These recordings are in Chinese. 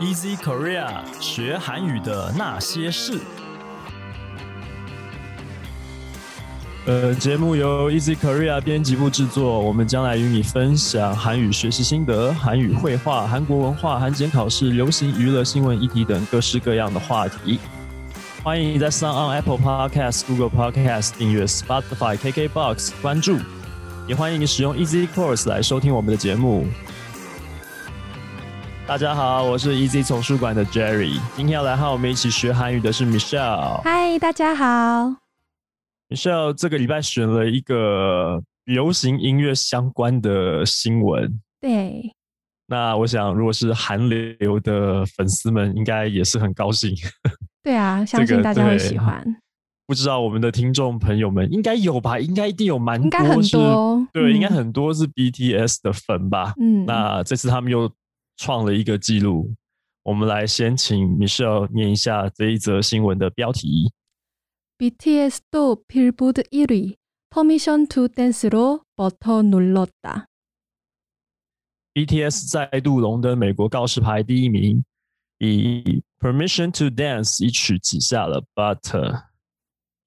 Easy Korea 学韩语的那些事。呃，节目由 Easy Korea 编辑部制作，我们将来与你分享韩语学习心得、韩语绘画、韩国文化、韩检考试、流行娱乐新闻议题等各式各样的话题。欢迎你在 Sound on Apple Podcast、Google Podcast 订阅 Spotify、KKBox 关注，也欢迎你使用 Easy Course 来收听我们的节目。大家好，我是 Easy 丛书馆的 Jerry。今天要来和我们一起学韩语的是 Michelle。嗨，大家好。Michelle 这个礼拜选了一个流行音乐相关的新闻。对。那我想，如果是韩流的粉丝们，应该也是很高兴。对啊，相信大家会喜欢。不知道我们的听众朋友们应该有吧？应该一定有蛮多是，对，应该很多是 BTS 的粉吧？嗯。那这次他们又。创了一个记录，我们来先请 Michelle 念一下这一则新闻的标题。BTS 도 빌보드 1위 Permission to Dance로 버터 눌렀다。 BTS 再度荣登美国告示牌第一名，以 Permission to Dance 一曲挤下了 Butter。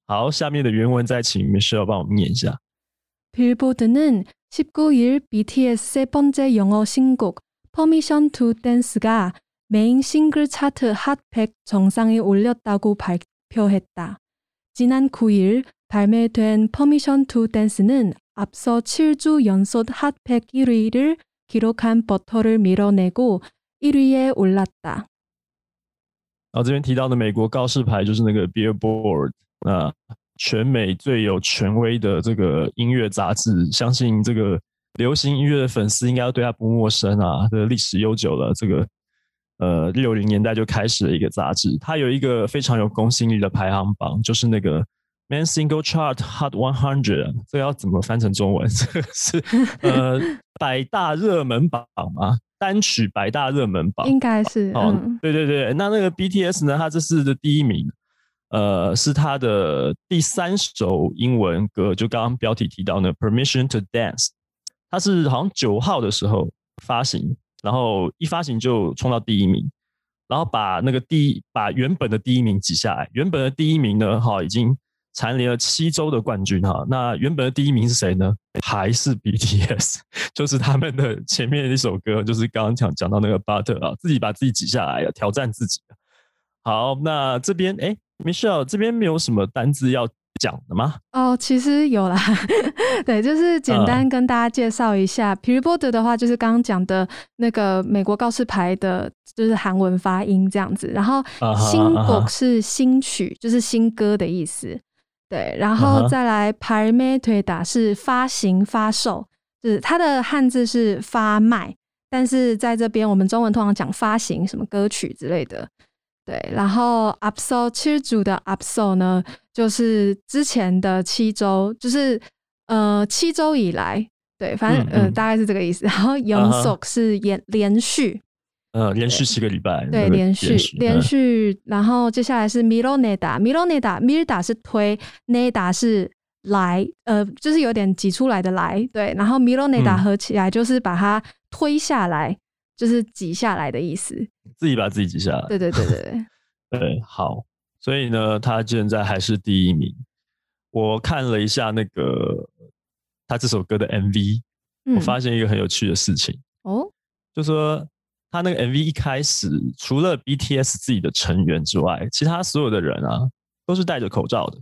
好，下面的原文再请 Michelle 帮我们念一下。빌보드는 19일 BTS 세 번째 영어 신곡 퍼미션 투 댄스가 메인 싱글 차트 핫 100 정상에 올렸다고 발표했다. 지난 9일 발매된 퍼미션 투 댄스는 앞서 7주 연속 핫 100 1위를 기록한 버터를 밀어내고 1위에 올랐다. 然后这边提到的美国告示牌就是那个 Billboard，那全美最有权威的这个音乐杂志，相信这个 流行音乐的粉丝应该对他不陌生啊，这个历史悠久了。这个呃六零年代就开始了一个杂志，它有一个非常有公信力的排行榜，就是那个 Man Single Chart Hot One Hundred。这要怎么翻成中文？这个是呃 百大热门榜吗？单曲百大热门榜应该是。哦，对对对，那那个 BTS 呢？它这次的第一名，呃，是他的第三首英文歌，就刚刚标题提到的，Permission to Dance。它是好像九号的时候发行，然后一发行就冲到第一名，然后把那个第一把原本的第一名挤下来。原本的第一名呢，哈，已经蝉联了七周的冠军哈。那原本的第一名是谁呢？还是 BTS，就是他们的前面一首歌，就是刚刚讲讲到那个 Butter 啊，自己把自己挤下来了，挑战自己。好，那这边哎，Michelle 这边没有什么单字要。讲的吗？哦其实有啦。对就是简单跟大家介绍一下皮瑞波德的话就是刚刚讲的那个美国告示牌的就是韩文发音这样子然后新 book 是新曲就是新歌的意思。对然后再来拍 meter 是发行发售就是它的汉字是发卖但是在这边我们中文通常讲发行什么歌曲之类的。对然后 up so 七十组的 up so 呢就是之前的七周，就是呃七周以来，对，反正呃大概是这个意思。然后 yongsok 是连连续，呃连续七个礼拜，对，连续连续。然后接下来是 miloneda，miloneda，milda 是推，neda 是来，呃，就是有点挤出来的来，对。然后 miloneda 合起来就是把它推下来。就是挤下来的意思，自己把自己挤下来。对对对对对，对，好。所以呢，他现在还是第一名。我看了一下那个他这首歌的 MV，我发现一个很有趣的事情哦，就说他那个 MV 一开始，除了 BTS 自己的成员之外，其他所有的人啊都是戴着口罩的。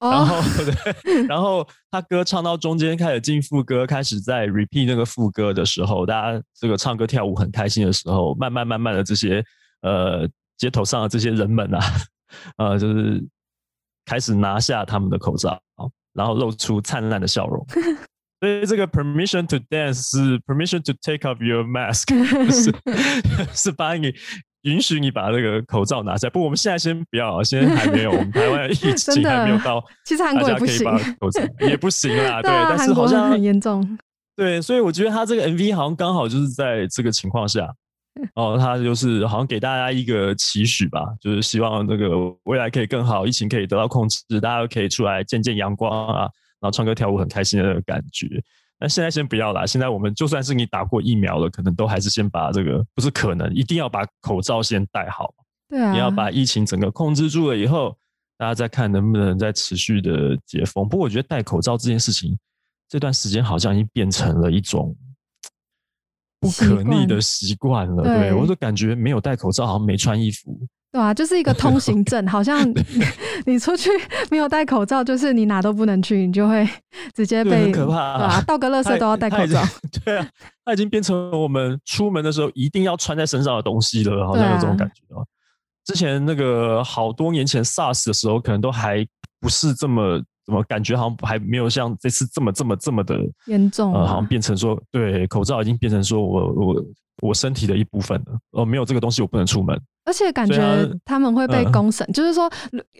然后，对，然后他歌唱到中间开始进副歌，开始在 repeat 那个副歌的时候，大家这个唱歌跳舞很开心的时候，慢慢慢慢的这些呃街头上的这些人们啊，呃，就是开始拿下他们的口罩，然后露出灿烂的笑容。所以这个 permission to dance 是 permission to take off your mask，是 是把你。允许你把这个口罩拿下，不，我们现在先不要，现在还没有，我们台湾疫情还没有到，其实韩国也不行，口罩也不行啦，对，但是好像很严重，对，所以我觉得他这个 MV 好像刚好就是在这个情况下，哦，他就是好像给大家一个期许吧，就是希望这个未来可以更好，疫情可以得到控制，大家都可以出来见见阳光啊，然后唱歌跳舞很开心的感觉。那现在先不要啦。现在我们就算是你打过疫苗了，可能都还是先把这个不是可能，一定要把口罩先戴好。对啊，你要把疫情整个控制住了以后，大家再看能不能再持续的解封。不过我觉得戴口罩这件事情，这段时间好像已经变成了一种不可逆的习惯了。对我就感觉没有戴口罩，好像没穿衣服。对啊，就是一个通行证，好像 你出去没有戴口罩，就是你哪都不能去，你就会直接被可怕啊！倒个垃圾都要戴口罩。对啊，它已经变成我们出门的时候一定要穿在身上的东西了，好像有这种感觉哦。之前那个好多年前 SARS 的时候，可能都还不是这么怎么感觉，好像还没有像这次这么这么这么的严重。呃，好像变成说，对口罩已经变成说我我我身体的一部分了。哦，没有这个东西我不能出门。而且感觉他们会被公审，就是说，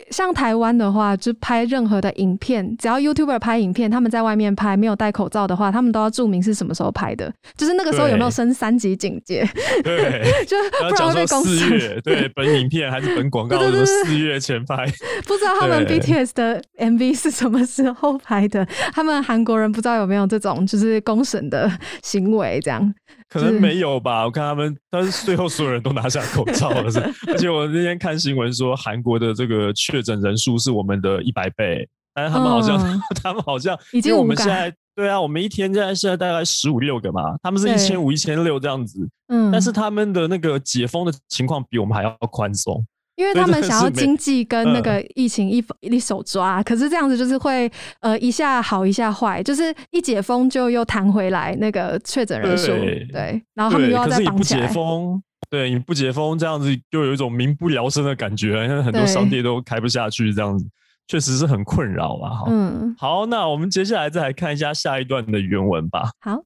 像台湾的话，就拍任何的影片，只要 YouTuber 拍影片，他们在外面拍没有戴口罩的话，他们都要注明是什么时候拍的，就是那个时候有没有升三级警戒，对，就不然会被公审。对，本影片还是本广告是四月前拍，不知道他们 BTS 的 MV 是什么时候拍的，他们韩国人不知道有没有这种就是公审的行为，这样。可能没有吧，我看他们，但是最后所有人都拿下口罩了，是。而且我那天看新闻说，韩国的这个确诊人数是我们的一百倍，但是他们好像，他们好像，因为我们现在，对啊，我们一天现在现在大概十五六个嘛，他们是一千五、一千六这样子，嗯，但是他们的那个解封的情况比我们还要宽松。因为他们想要经济跟那个疫情一一手抓，可是这样子就是会呃一下好一下坏，就是一解封就又弹回来那个确诊人数，对，然后他们又要再绑起来。解封，对你不解封这样子就有一种民不聊生的感觉，因为很多商店都开不下去，这样子确实是很困扰啊。哈，嗯，好，那我们接下来再来看一下下一段的原文吧。好，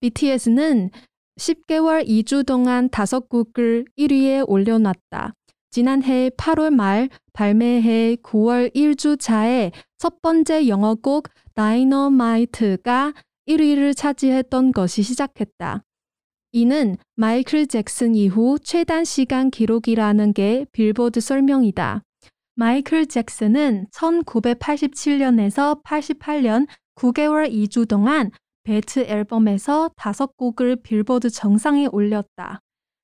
BTS는10개월2주동안다섯곡을1위에올려놨다 지난해 8월 말 발매해 9월 1주차에 첫 번째 영어곡 다이너마이트가 1위를 차지했던 것이 시작했다. 이는 마이클 잭슨 이후 최단 시간 기록이라는 게 빌보드 설명이다. 마이클 잭슨은 1987년에서 88년 9개월 2주 동안 베트 앨범에서 5곡을 빌보드 정상에 올렸다.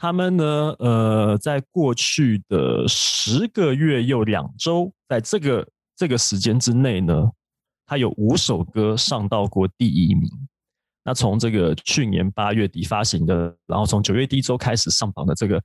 他们呢，呃，在过去的十个月又两周，在这个这个时间之内呢，他有五首歌上到过第一名。那从这个去年八月底发行的，然后从九月第一周开始上榜的这个《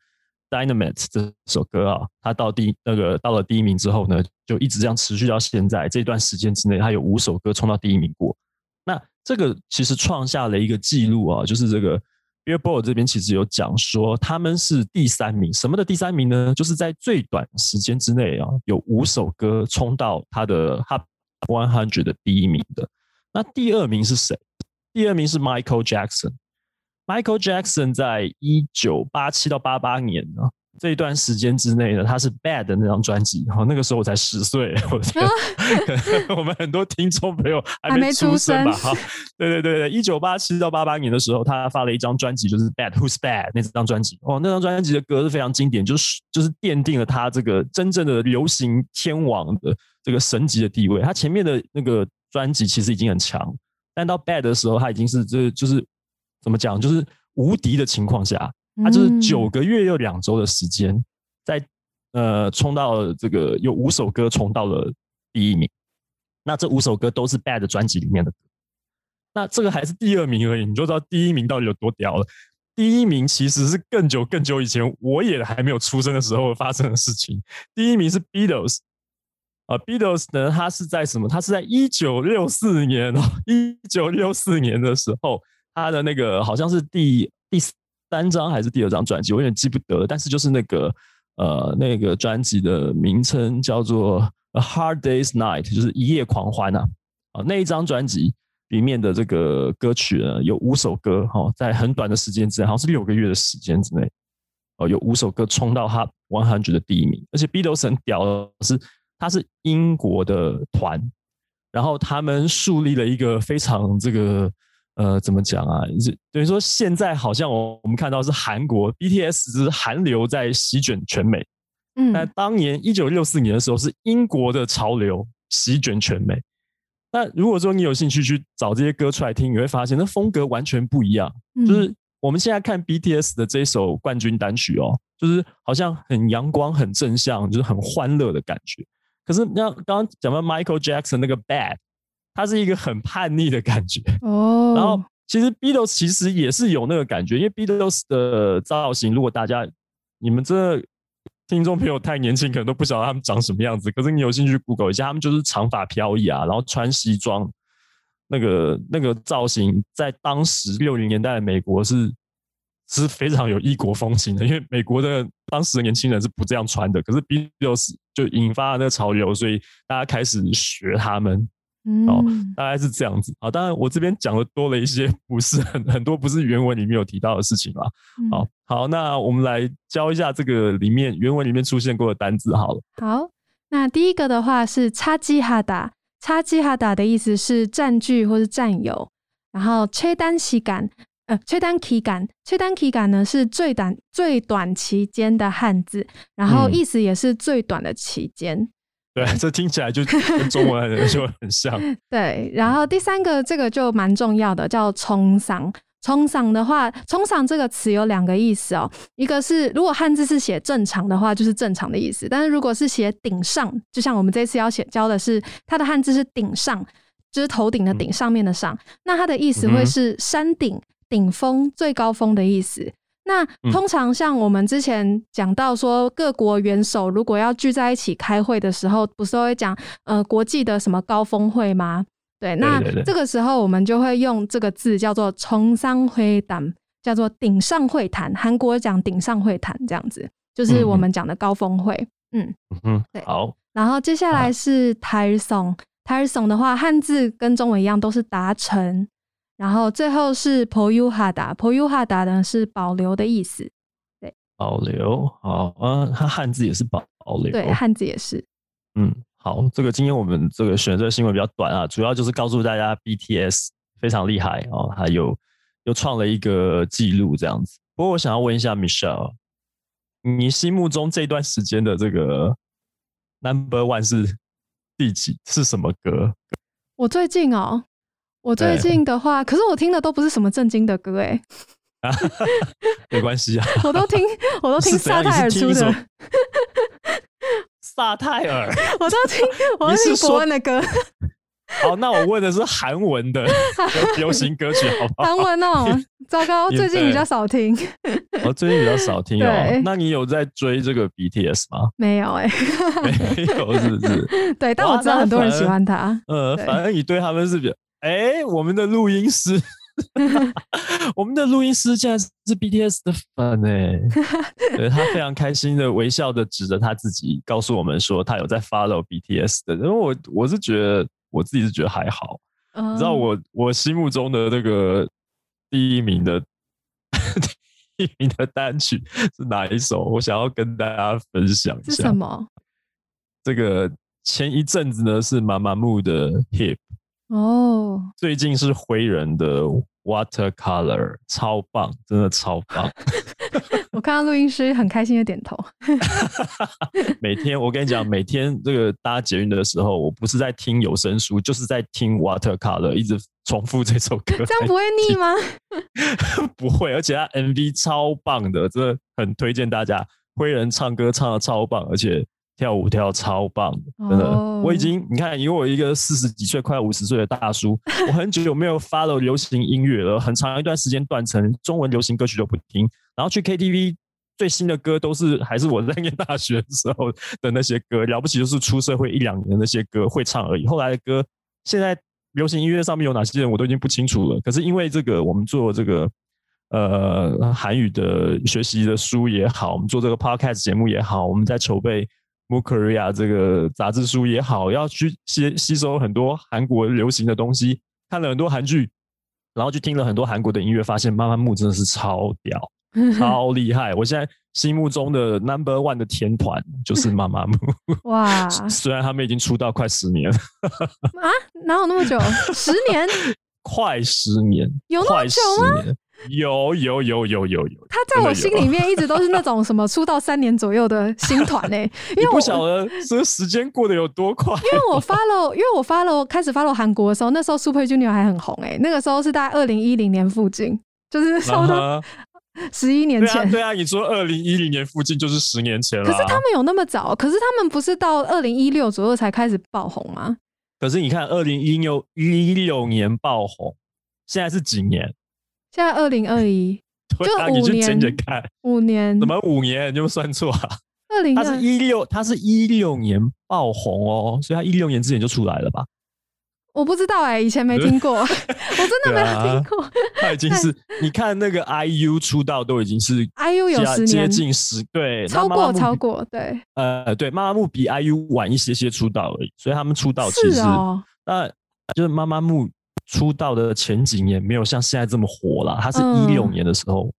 Dynamite》这首歌啊，他到第那个到了第一名之后呢，就一直这样持续到现在这段时间之内，他有五首歌冲到第一名过。那这个其实创下了一个记录啊，就是这个。Billboard 这边其实有讲说，他们是第三名。什么的第三名呢？就是在最短时间之内啊，有五首歌冲到他的 Hot One Hundred 的第一名的。那第二名是谁？第二名是 Michael Jackson。Michael Jackson 在一九八七到八八年呢，这一段时间之内呢，他是 Bad 的那张专辑，然后那个时候我才十岁，我觉得 我们很多听众朋友还没出生吧？哈，对对对对，一九八七到八八年的时候，他发了一张专辑，就是 Bad Who's Bad 那张专辑。哦，那张专辑的歌是非常经典，就是就是奠定了他这个真正的流行天王的这个神级的地位。他前面的那个专辑其实已经很强，但到 Bad 的时候，他已经是这就是怎么讲，就是无敌的情况下。他就是九个月又两周的时间，在呃冲到这个有五首歌冲到了第一名，那这五首歌都是 Bad 专辑里面的歌，那这个还是第二名而已，你就知道第一名到底有多屌了。第一名其实是更久更久以前我也还没有出生的时候发生的事情。第一名是 Beatles 啊，Beatles 呢，他是在什么？他是在一九六四年哦，一九六四年的时候，他的那个好像是第第单。张还是第二张专辑，我有点记不得了。但是就是那个呃，那个专辑的名称叫做《A Hard Day's Night》，就是一夜狂欢呐。啊，那一张专辑里面的这个歌曲呢，有五首歌哈，在很短的时间之内，好像是六个月的时间之内，哦，有五首歌冲到他 One Hundred 的第一名。而且 Beatles 很屌的是，他是英国的团，然后他们树立了一个非常这个。呃，怎么讲啊？等于说现在好像我我们看到是韩国 BTS 是韩流在席卷全美，嗯，但当年一九六四年的时候是英国的潮流席卷全美。那如果说你有兴趣去找这些歌出来听，你会发现那风格完全不一样。就是我们现在看 BTS 的这一首冠军单曲哦，就是好像很阳光、很正向，就是很欢乐的感觉。可是那刚刚讲到 Michael Jackson 那个 Bad。它是一个很叛逆的感觉哦，然后其实 Beatles 其实也是有那个感觉，因为 Beatles 的造型，如果大家你们这听众朋友太年轻，可能都不晓得他们长什么样子。可是你有兴趣 Google 一下，他们就是长发飘逸啊，然后穿西装，那个那个造型，在当时六零年代的美国是是非常有异国风情的，因为美国的当时的年轻人是不这样穿的。可是 Beatles 就引发了那个潮流，所以大家开始学他们。哦，大概是这样子啊。当然，我这边讲的多了一些，不是很很多，不是原文里面有提到的事情啦。好，好，那我们来教一下这个里面原文里面出现过的单字好了。好，那第一个的话是“差基哈达”，“差基哈达”的意思是占据或是占有。然后“吹单期感”，呃，“吹单期感”，“吹单期感”呢是最短最短期间的汉字，然后意思也是最短的期间。对，这听起来就跟中文 就很像。对，然后第三个这个就蛮重要的，叫“冲嗓”。冲嗓的话，“冲嗓”这个词有两个意思哦。一个是如果汉字是写正常的话，就是正常的意思；但是如果是写顶上，就像我们这次要写教的是，它的汉字是顶上，就是头顶的顶，上面的上，那它的意思会是山顶、顶峰、最高峰的意思。那通常像我们之前讲到说，各国元首如果要聚在一起开会的时候，不是会讲呃国际的什么高峰会吗？对，那这个时候我们就会用这个字叫做“冲上会谈”，叫做顶上会谈。韩国讲顶上会谈这样子，就是我们讲的高峰会。嗯嗯，对。好，然后接下来是台松，台松的话，汉字跟中文一样，都是达成。然后最后是 poyuhada，poyuhada 呢是保留的意思，对，保留，好啊，它汉字也是保留，对，汉字也是，嗯，好，这个今天我们这个选择新闻比较短啊，主要就是告诉大家 BTS 非常厉害哦，还有又创了一个记录这样子。不过我想要问一下 Michelle，你心目中这段时间的这个 Number One 是第几？是什么歌？我最近哦。我最近的话，可是我听的都不是什么正经的歌哎，没关系啊，我都听，我都听萨泰尔出的，萨泰尔，我都听，我都听国文的歌。好，那我问的是韩文的流行歌曲，好不好？韩文哦，糟糕，最近比较少听。我最近比较少听哦。那你有在追这个 BTS 吗？没有哎，没有，是不是？对，但我知道很多人喜欢他。呃，反正你对他们是比较。哎，我们的录音师，我们的录音师竟然是 BTS 的粉哎，对他非常开心的微笑的指着他自己，告诉我们说他有在 follow BTS 的。因为我我是觉得我自己是觉得还好，你知道我我心目中的那个第一名的 第一名的单曲是哪一首？我想要跟大家分享一下。是什么？这个前一阵子呢是妈妈木的 Hip，哦，最近是灰人的 Watercolor，超棒，真的超棒。我看到录音师很开心的点头。每天我跟你讲，每天这个搭捷运的时候，我不是在听有声书，就是在听 Watercolor，一直重复这首歌。这样不会腻吗？不会，而且他 MV 超棒的，真的很推荐大家。灰人唱歌唱的超棒，而且跳舞跳超棒，真的。我已经你看，因为我一个四十几岁、快五十岁的大叔，我很久没有 follow 流行音乐了，很长一段时间断层，中文流行歌曲都不听。然后去 KTV，最新的歌都是还是我在念大学的时候的那些歌，了不起就是出社会一两年的那些歌会唱而已。后来的歌，现在流行音乐上面有哪些人我都已经不清楚了。可是因为这个，我们做这个呃韩语的学习的书也好，我们做这个 podcast 节目也好，我们在筹备 m o Korea 这个杂志书也好，要去吸吸收很多韩国流行的东西，看了很多韩剧，然后去听了很多韩国的音乐，发现妈妈木真的是超屌。超厉害！我现在心目中的 number one 的天团就是妈妈木。哇！虽然他们已经出道快十年了。啊？哪有那么久？十年？快十年？有那么久吗？有有有有有有。他在我心里面一直都是那种什么出道三年左右的新团呢？因为我不晓得这时间过得有多快。因为我发了，因为我发了，开始发了韩国的时候，那时候 Super Junior 还很红哎，那个时候是在二零一零年附近，就是差不多。十一年前，对啊，你说二零一零年附近就是十年前了。可是他们有那么早？可是他们不是到二零一六左右才开始爆红吗？可是你看，二零一六一六年爆红，现在是几年？现在二零二一，就五年。看五年？怎么五年？你有算错啊？二零，他是一六，他是一六年爆红哦，所以他一六年之前就出来了吧？我不知道哎，以前没听过，我真的没有听过。他已经是 你看那个 IU 出道都已经是 IU 有十接近十对，超过超过对。呃，对，妈妈木比 IU 晚一些些出道而已，所以他们出道其实那就是妈妈木出道的前几年没有像现在这么火了。她是一六年的时候，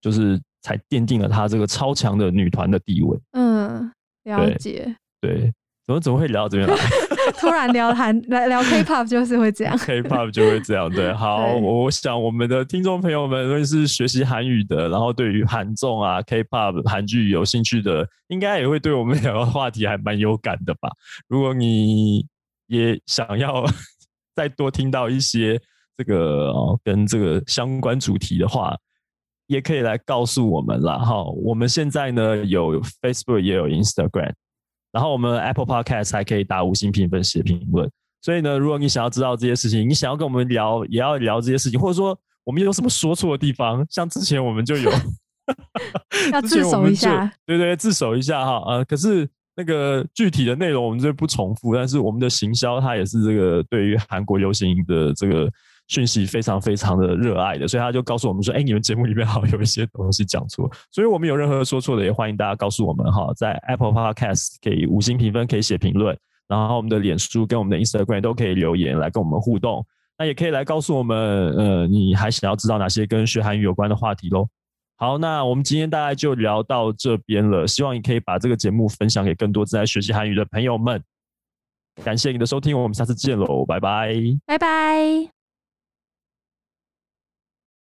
就是才奠定了她这个超强的女团的地位。嗯，了解。对。怎么怎么会聊到这边来？突然聊韩来聊 K-pop 就是会这样，K-pop 就会这样。对，好，我想我们的听众朋友们，如果是学习韩语的，然后对于韩综啊、K-pop 韩剧有兴趣的，应该也会对我们两个话题还蛮有感的吧？如果你也想要再多听到一些这个哦跟这个相关主题的话，也可以来告诉我们啦。哈，我们现在呢有 Facebook 也有 Instagram。然后我们 Apple Podcast 还可以打五星评分、写评论。所以呢，如果你想要知道这些事情，你想要跟我们聊，也要聊这些事情，或者说我们有什么说错的地方，像之前我们就有，要自首一下，对对，自首一下哈。呃，可是那个具体的内容我们这不重复，但是我们的行销它也是这个对于韩国流行的这个。讯息非常非常的热爱的，所以他就告诉我们说：“哎，你们节目里面 好像有一些东西讲错，所以我们有任何说错的，也欢迎大家告诉我们哈，在 Apple Podcast 可以五星评分，可以写评论，然后我们的脸书跟我们的 Instagram 都可以留言来跟我们互动，那也可以来告诉我们，呃，你还想要知道哪些跟学韩语有关的话题喽？好，那我们今天大概就聊到这边了，希望你可以把这个节目分享给更多正在学习韩语的朋友们。感谢你的收听，我们下次见喽，拜拜，拜拜。